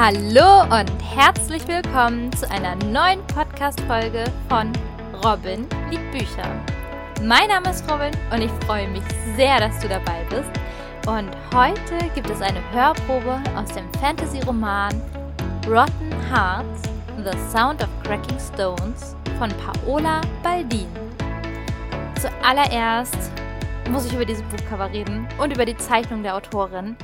Hallo und herzlich willkommen zu einer neuen Podcast-Folge von Robin liebt Bücher. Mein Name ist Robin und ich freue mich sehr, dass du dabei bist. Und heute gibt es eine Hörprobe aus dem Fantasy-Roman Rotten Hearts: The Sound of Cracking Stones von Paola Baldin. Zuallererst muss ich über dieses Buchcover reden und über die Zeichnung der Autorin.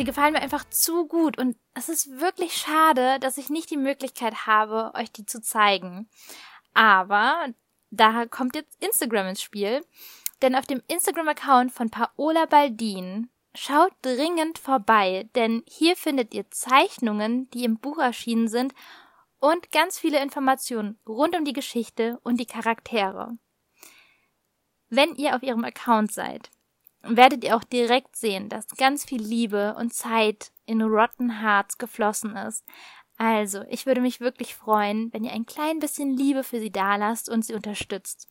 Sie gefallen mir einfach zu gut und es ist wirklich schade, dass ich nicht die Möglichkeit habe, euch die zu zeigen. Aber da kommt jetzt Instagram ins Spiel, denn auf dem Instagram-Account von Paola Baldin schaut dringend vorbei, denn hier findet ihr Zeichnungen, die im Buch erschienen sind und ganz viele Informationen rund um die Geschichte und die Charaktere. Wenn ihr auf ihrem Account seid, werdet ihr auch direkt sehen, dass ganz viel Liebe und Zeit in Rotten Hearts geflossen ist. Also, ich würde mich wirklich freuen, wenn ihr ein klein bisschen Liebe für sie dalasst und sie unterstützt.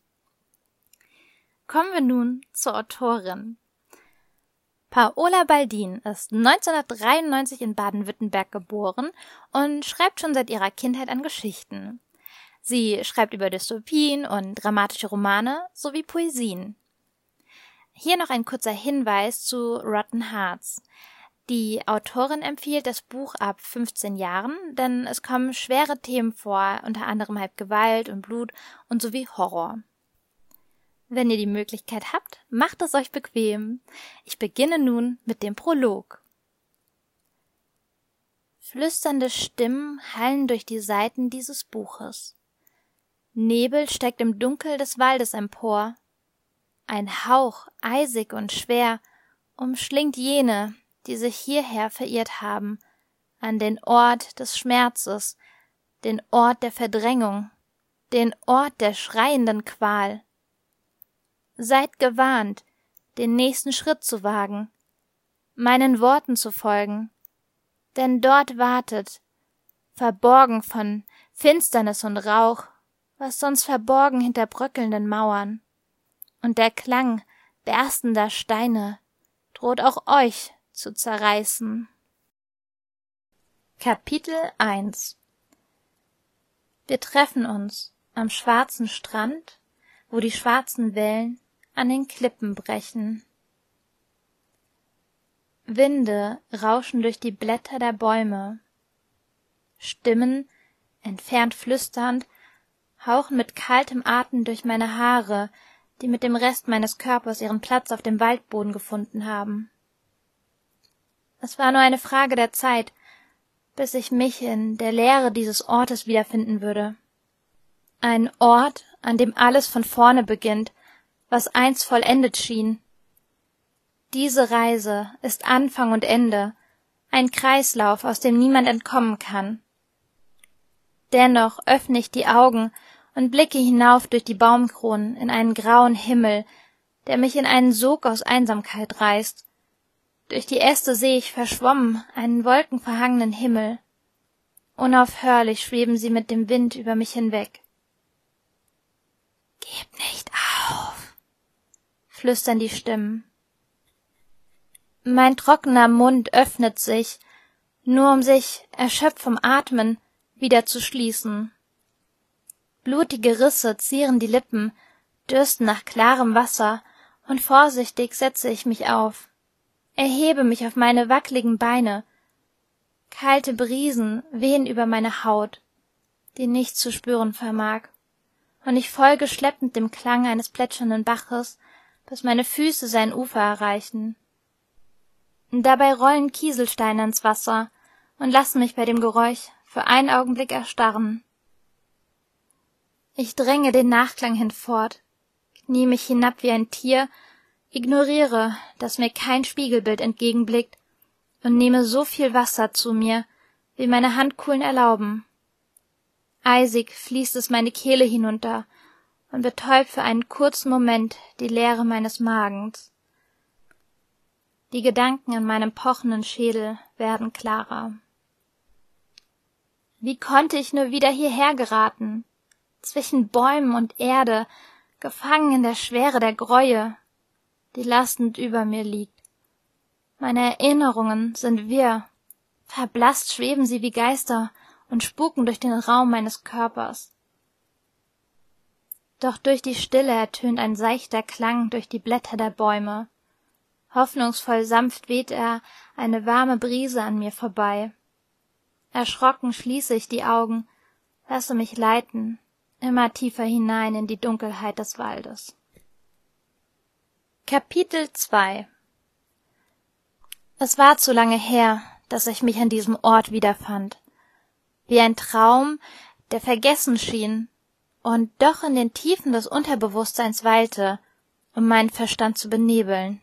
Kommen wir nun zur Autorin. Paola Baldin ist 1993 in Baden-Württemberg geboren und schreibt schon seit ihrer Kindheit an Geschichten. Sie schreibt über Dystopien und dramatische Romane sowie Poesien. Hier noch ein kurzer Hinweis zu Rotten Hearts. Die Autorin empfiehlt das Buch ab 15 Jahren, denn es kommen schwere Themen vor, unter anderem halb Gewalt und Blut und sowie Horror. Wenn ihr die Möglichkeit habt, macht es euch bequem. Ich beginne nun mit dem Prolog. Flüsternde Stimmen hallen durch die Seiten dieses Buches. Nebel steigt im Dunkel des Waldes empor, ein Hauch, eisig und schwer, umschlingt jene, die sich hierher verirrt haben, an den Ort des Schmerzes, den Ort der Verdrängung, den Ort der schreienden Qual. Seid gewarnt, den nächsten Schritt zu wagen, meinen Worten zu folgen, denn dort wartet, verborgen von Finsternis und Rauch, was sonst verborgen hinter bröckelnden Mauern und der Klang berstender Steine droht auch euch zu zerreißen. Kapitel 1 Wir treffen uns am schwarzen Strand, wo die schwarzen Wellen an den Klippen brechen. Winde rauschen durch die Blätter der Bäume. Stimmen, entfernt flüsternd, hauchen mit kaltem Atem durch meine Haare, die mit dem Rest meines Körpers ihren Platz auf dem Waldboden gefunden haben. Es war nur eine Frage der Zeit, bis ich mich in der Leere dieses Ortes wiederfinden würde. Ein Ort, an dem alles von vorne beginnt, was einst vollendet schien. Diese Reise ist Anfang und Ende, ein Kreislauf, aus dem niemand entkommen kann. Dennoch öffne ich die Augen und blicke hinauf durch die Baumkronen in einen grauen Himmel, der mich in einen Sog aus Einsamkeit reißt. Durch die Äste sehe ich verschwommen einen wolkenverhangenen Himmel. Unaufhörlich schweben sie mit dem Wind über mich hinweg. Gib nicht auf, flüstern die Stimmen. Mein trockener Mund öffnet sich, nur um sich, erschöpft vom Atmen, wieder zu schließen. Blutige Risse zieren die Lippen, dürsten nach klarem Wasser, und vorsichtig setze ich mich auf, erhebe mich auf meine wackligen Beine. Kalte Brisen wehen über meine Haut, die nichts zu spüren vermag, und ich folge schleppend dem Klang eines plätschernden Baches, bis meine Füße sein Ufer erreichen. Dabei rollen Kieselsteine ins Wasser und lassen mich bei dem Geräusch für einen Augenblick erstarren. Ich dränge den Nachklang hinfort, knie mich hinab wie ein Tier, ignoriere, dass mir kein Spiegelbild entgegenblickt und nehme so viel Wasser zu mir, wie meine Handkuhlen erlauben. Eisig fließt es meine Kehle hinunter und betäubt für einen kurzen Moment die Leere meines Magens. Die Gedanken in meinem pochenden Schädel werden klarer. Wie konnte ich nur wieder hierher geraten? Zwischen Bäumen und Erde, gefangen in der Schwere der Gräue, die lastend über mir liegt. Meine Erinnerungen sind wirr, Verblasst schweben sie wie Geister und spuken durch den Raum meines Körpers. Doch durch die Stille ertönt ein seichter Klang durch die Blätter der Bäume. Hoffnungsvoll sanft weht er eine warme Brise an mir vorbei. Erschrocken schließe ich die Augen, lasse mich leiten, immer tiefer hinein in die Dunkelheit des Waldes. Kapitel 2 Es war zu lange her, dass ich mich an diesem Ort wiederfand. Wie ein Traum, der vergessen schien und doch in den Tiefen des Unterbewusstseins weilte, um meinen Verstand zu benebeln.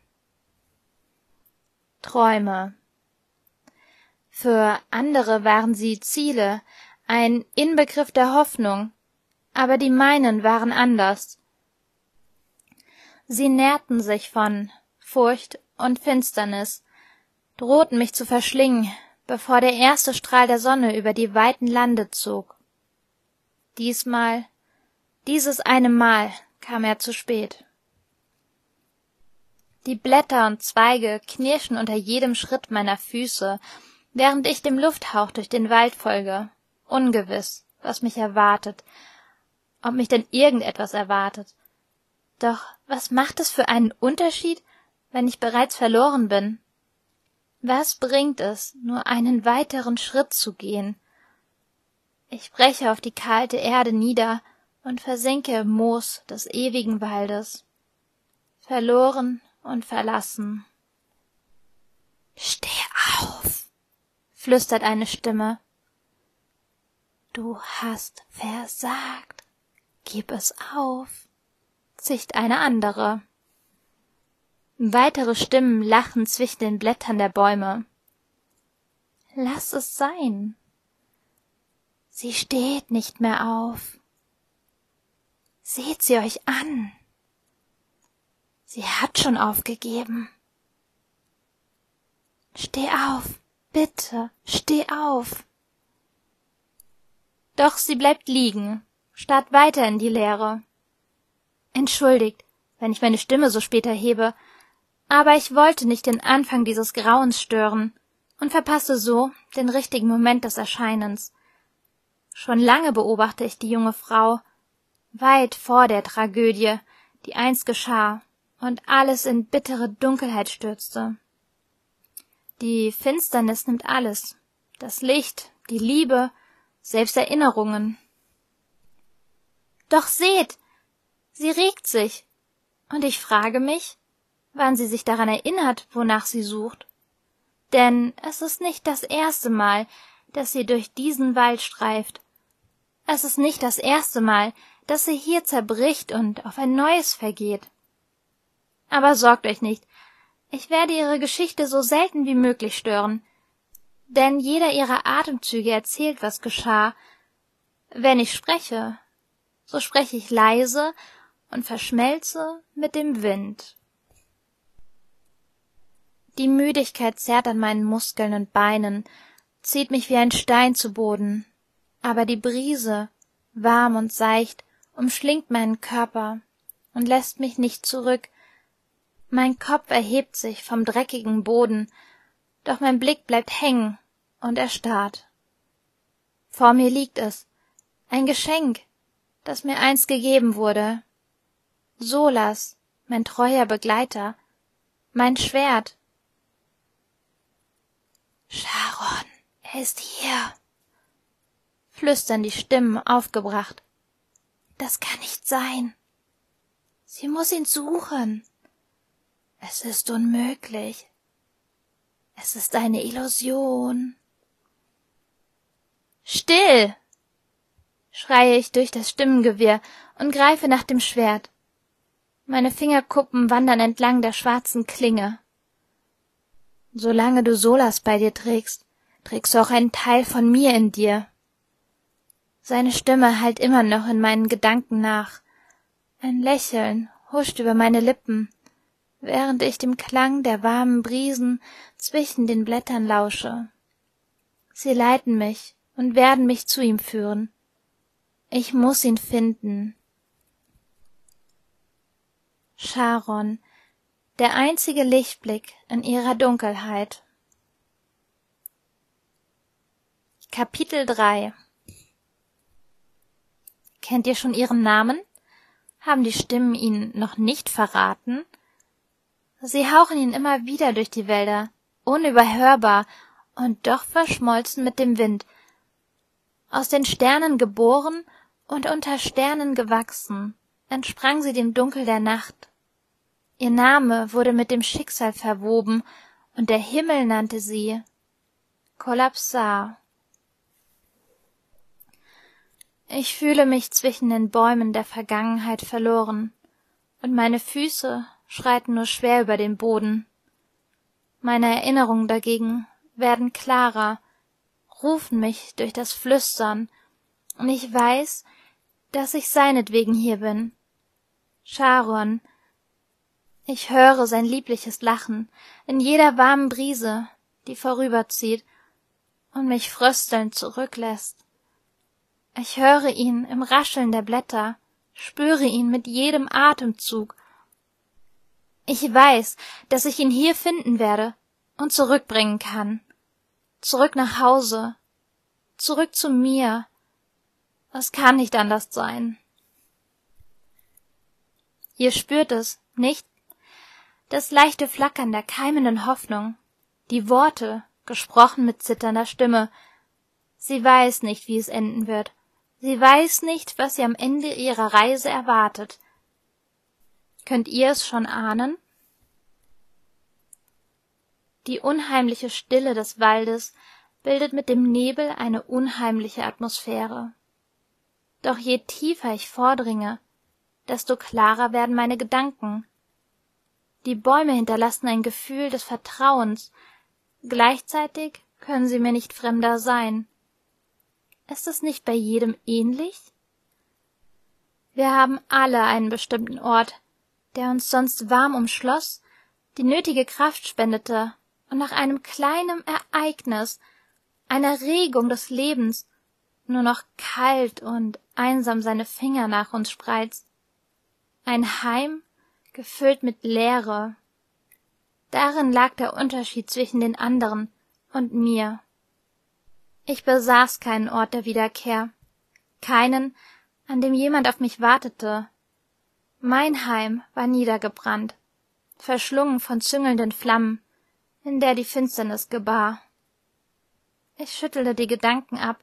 Träume. Für andere waren sie Ziele, ein Inbegriff der Hoffnung, aber die meinen waren anders. Sie nährten sich von Furcht und Finsternis, drohten mich zu verschlingen, bevor der erste Strahl der Sonne über die weiten Lande zog. Diesmal, dieses eine Mal kam er zu spät. Die Blätter und Zweige knirschen unter jedem Schritt meiner Füße, während ich dem Lufthauch durch den Wald folge, ungewiss, was mich erwartet, ob mich denn irgendetwas erwartet. Doch was macht es für einen Unterschied, wenn ich bereits verloren bin? Was bringt es, nur einen weiteren Schritt zu gehen? Ich breche auf die kalte Erde nieder und versinke im Moos des ewigen Waldes. Verloren und verlassen. Steh auf, flüstert eine Stimme. Du hast versagt. Gib es auf, zicht eine andere. Weitere Stimmen lachen zwischen den Blättern der Bäume. Lass es sein. Sie steht nicht mehr auf. Seht sie euch an. Sie hat schon aufgegeben. Steh auf, bitte, steh auf. Doch sie bleibt liegen, starrt weiter in die Leere. Entschuldigt, wenn ich meine Stimme so spät erhebe, aber ich wollte nicht den Anfang dieses Grauens stören und verpasste so den richtigen Moment des Erscheinens. Schon lange beobachte ich die junge Frau, weit vor der Tragödie, die einst geschah und alles in bittere Dunkelheit stürzte. Die Finsternis nimmt alles, das Licht, die Liebe, selbst Erinnerungen. Doch seht, sie regt sich, und ich frage mich, wann sie sich daran erinnert, wonach sie sucht. Denn es ist nicht das erste Mal, dass sie durch diesen Wald streift. Es ist nicht das erste Mal, dass sie hier zerbricht und auf ein neues vergeht. Aber sorgt euch nicht, ich werde ihre Geschichte so selten wie möglich stören, denn jeder ihrer Atemzüge erzählt, was geschah. Wenn ich spreche, so spreche ich leise und verschmelze mit dem Wind. Die Müdigkeit zerrt an meinen Muskeln und Beinen, zieht mich wie ein Stein zu Boden, aber die Brise, warm und seicht, umschlingt meinen Körper und lässt mich nicht zurück, mein Kopf erhebt sich vom dreckigen Boden, doch mein Blick bleibt hängen und erstarrt. Vor mir liegt es, ein Geschenk, das mir einst gegeben wurde. Solas, mein treuer Begleiter, mein Schwert. Sharon, er ist hier, flüstern die Stimmen aufgebracht. Das kann nicht sein. Sie muss ihn suchen. Es ist unmöglich. Es ist eine Illusion. Still! Schreie ich durch das Stimmengewirr und greife nach dem Schwert. Meine Fingerkuppen wandern entlang der schwarzen Klinge. Solange du Solas bei dir trägst, trägst du auch einen Teil von mir in dir. Seine Stimme hallt immer noch in meinen Gedanken nach. Ein Lächeln huscht über meine Lippen während ich dem Klang der warmen Brisen zwischen den Blättern lausche. Sie leiten mich und werden mich zu ihm führen. Ich muss ihn finden. Sharon, der einzige Lichtblick in ihrer Dunkelheit. Kapitel 3 Kennt ihr schon ihren Namen? Haben die Stimmen ihn noch nicht verraten? Sie hauchen ihn immer wieder durch die Wälder, unüberhörbar und doch verschmolzen mit dem Wind. Aus den Sternen geboren und unter Sternen gewachsen, entsprang sie dem Dunkel der Nacht. Ihr Name wurde mit dem Schicksal verwoben, und der Himmel nannte sie Kollapsar. Ich fühle mich zwischen den Bäumen der Vergangenheit verloren, und meine Füße schreiten nur schwer über den Boden. Meine Erinnerungen dagegen werden klarer, rufen mich durch das Flüstern, und ich weiß, dass ich seinetwegen hier bin. Sharon, ich höre sein liebliches Lachen in jeder warmen Brise, die vorüberzieht und mich fröstelnd zurücklässt. Ich höre ihn im Rascheln der Blätter, spüre ihn mit jedem Atemzug. Ich weiß, dass ich ihn hier finden werde und zurückbringen kann. Zurück nach Hause. Zurück zu mir. Es kann nicht anders sein. Ihr spürt es, nicht? Das leichte Flackern der keimenden Hoffnung, die Worte, gesprochen mit zitternder Stimme. Sie weiß nicht, wie es enden wird. Sie weiß nicht, was sie am Ende ihrer Reise erwartet. Könnt ihr es schon ahnen? Die unheimliche Stille des Waldes bildet mit dem Nebel eine unheimliche Atmosphäre. Doch je tiefer ich vordringe, desto klarer werden meine Gedanken. Die Bäume hinterlassen ein Gefühl des Vertrauens, gleichzeitig können sie mir nicht fremder sein. Ist es nicht bei jedem ähnlich? Wir haben alle einen bestimmten Ort, der uns sonst warm umschloss, die nötige Kraft spendete und nach einem kleinen Ereignis, einer Regung des Lebens, nur noch kalt und einsam seine Finger nach uns spreizt. Ein Heim, gefüllt mit Leere. Darin lag der Unterschied zwischen den anderen und mir. Ich besaß keinen Ort der Wiederkehr, keinen, an dem jemand auf mich wartete. Mein Heim war niedergebrannt, verschlungen von züngelnden Flammen, in der die Finsternis gebar. Ich schüttelte die Gedanken ab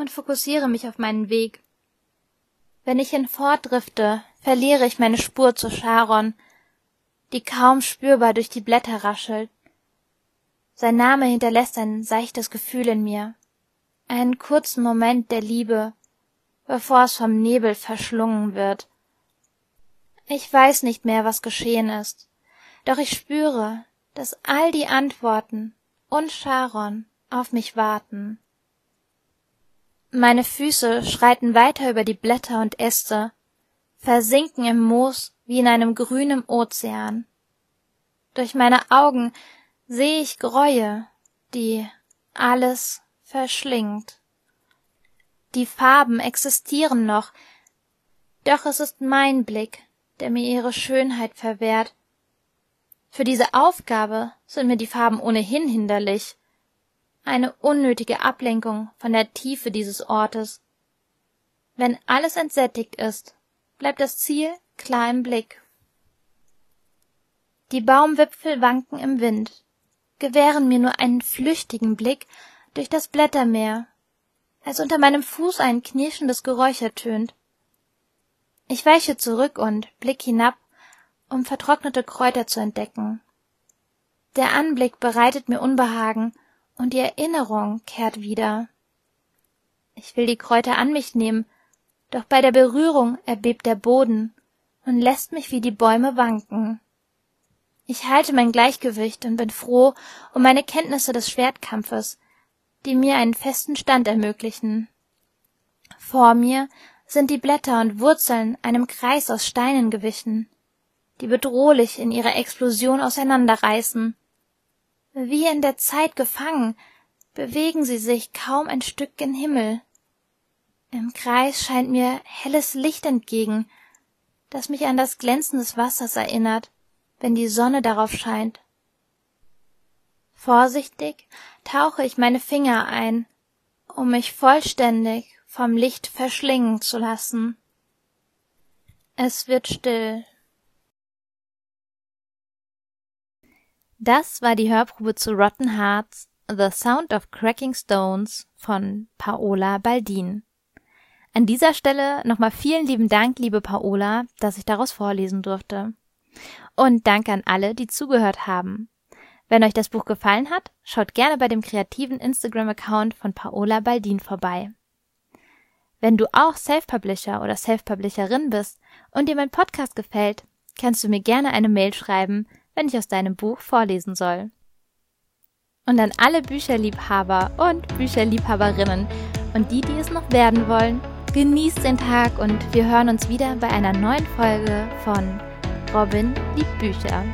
und fokussiere mich auf meinen Weg. Wenn ich hinfortdrifte, verliere ich meine Spur zu Sharon, die kaum spürbar durch die Blätter raschelt. Sein Name hinterlässt ein seichtes Gefühl in mir einen kurzen Moment der Liebe, bevor es vom Nebel verschlungen wird. Ich weiß nicht mehr, was geschehen ist, doch ich spüre, dass all die Antworten und Sharon auf mich warten. Meine Füße schreiten weiter über die Blätter und Äste, versinken im Moos wie in einem grünen Ozean. Durch meine Augen sehe ich Gräue, die alles verschlingt. Die Farben existieren noch, doch es ist mein Blick, der mir ihre Schönheit verwehrt. Für diese Aufgabe sind mir die Farben ohnehin hinderlich. Eine unnötige Ablenkung von der Tiefe dieses Ortes. Wenn alles entsättigt ist, bleibt das Ziel klar im Blick. Die Baumwipfel wanken im Wind, gewähren mir nur einen flüchtigen Blick durch das Blättermeer, als unter meinem Fuß ein knirschendes Geräusch ertönt. Ich weiche zurück und blick hinab, um vertrocknete Kräuter zu entdecken. Der Anblick bereitet mir Unbehagen und die Erinnerung kehrt wieder. Ich will die Kräuter an mich nehmen, doch bei der Berührung erbebt der Boden und lässt mich wie die Bäume wanken. Ich halte mein Gleichgewicht und bin froh um meine Kenntnisse des Schwertkampfes, die mir einen festen Stand ermöglichen. Vor mir sind die Blätter und Wurzeln einem Kreis aus Steinen gewichen, die bedrohlich in ihrer Explosion auseinanderreißen. Wie in der Zeit gefangen, bewegen sie sich kaum ein Stück gen Himmel. Im Kreis scheint mir helles Licht entgegen, das mich an das Glänzen des Wassers erinnert, wenn die Sonne darauf scheint. Vorsichtig tauche ich meine Finger ein um mich vollständig vom Licht verschlingen zu lassen. Es wird still. Das war die Hörprobe zu Rotten Hearts The Sound of Cracking Stones von Paola Baldin. An dieser Stelle nochmal vielen lieben Dank, liebe Paola, dass ich daraus vorlesen durfte. Und danke an alle, die zugehört haben. Wenn euch das Buch gefallen hat, schaut gerne bei dem kreativen Instagram-Account von Paola Baldin vorbei. Wenn du auch Self-Publisher oder Self-Publisherin bist und dir mein Podcast gefällt, kannst du mir gerne eine Mail schreiben, wenn ich aus deinem Buch vorlesen soll. Und an alle Bücherliebhaber und Bücherliebhaberinnen und die, die es noch werden wollen, genießt den Tag und wir hören uns wieder bei einer neuen Folge von Robin liebt Bücher.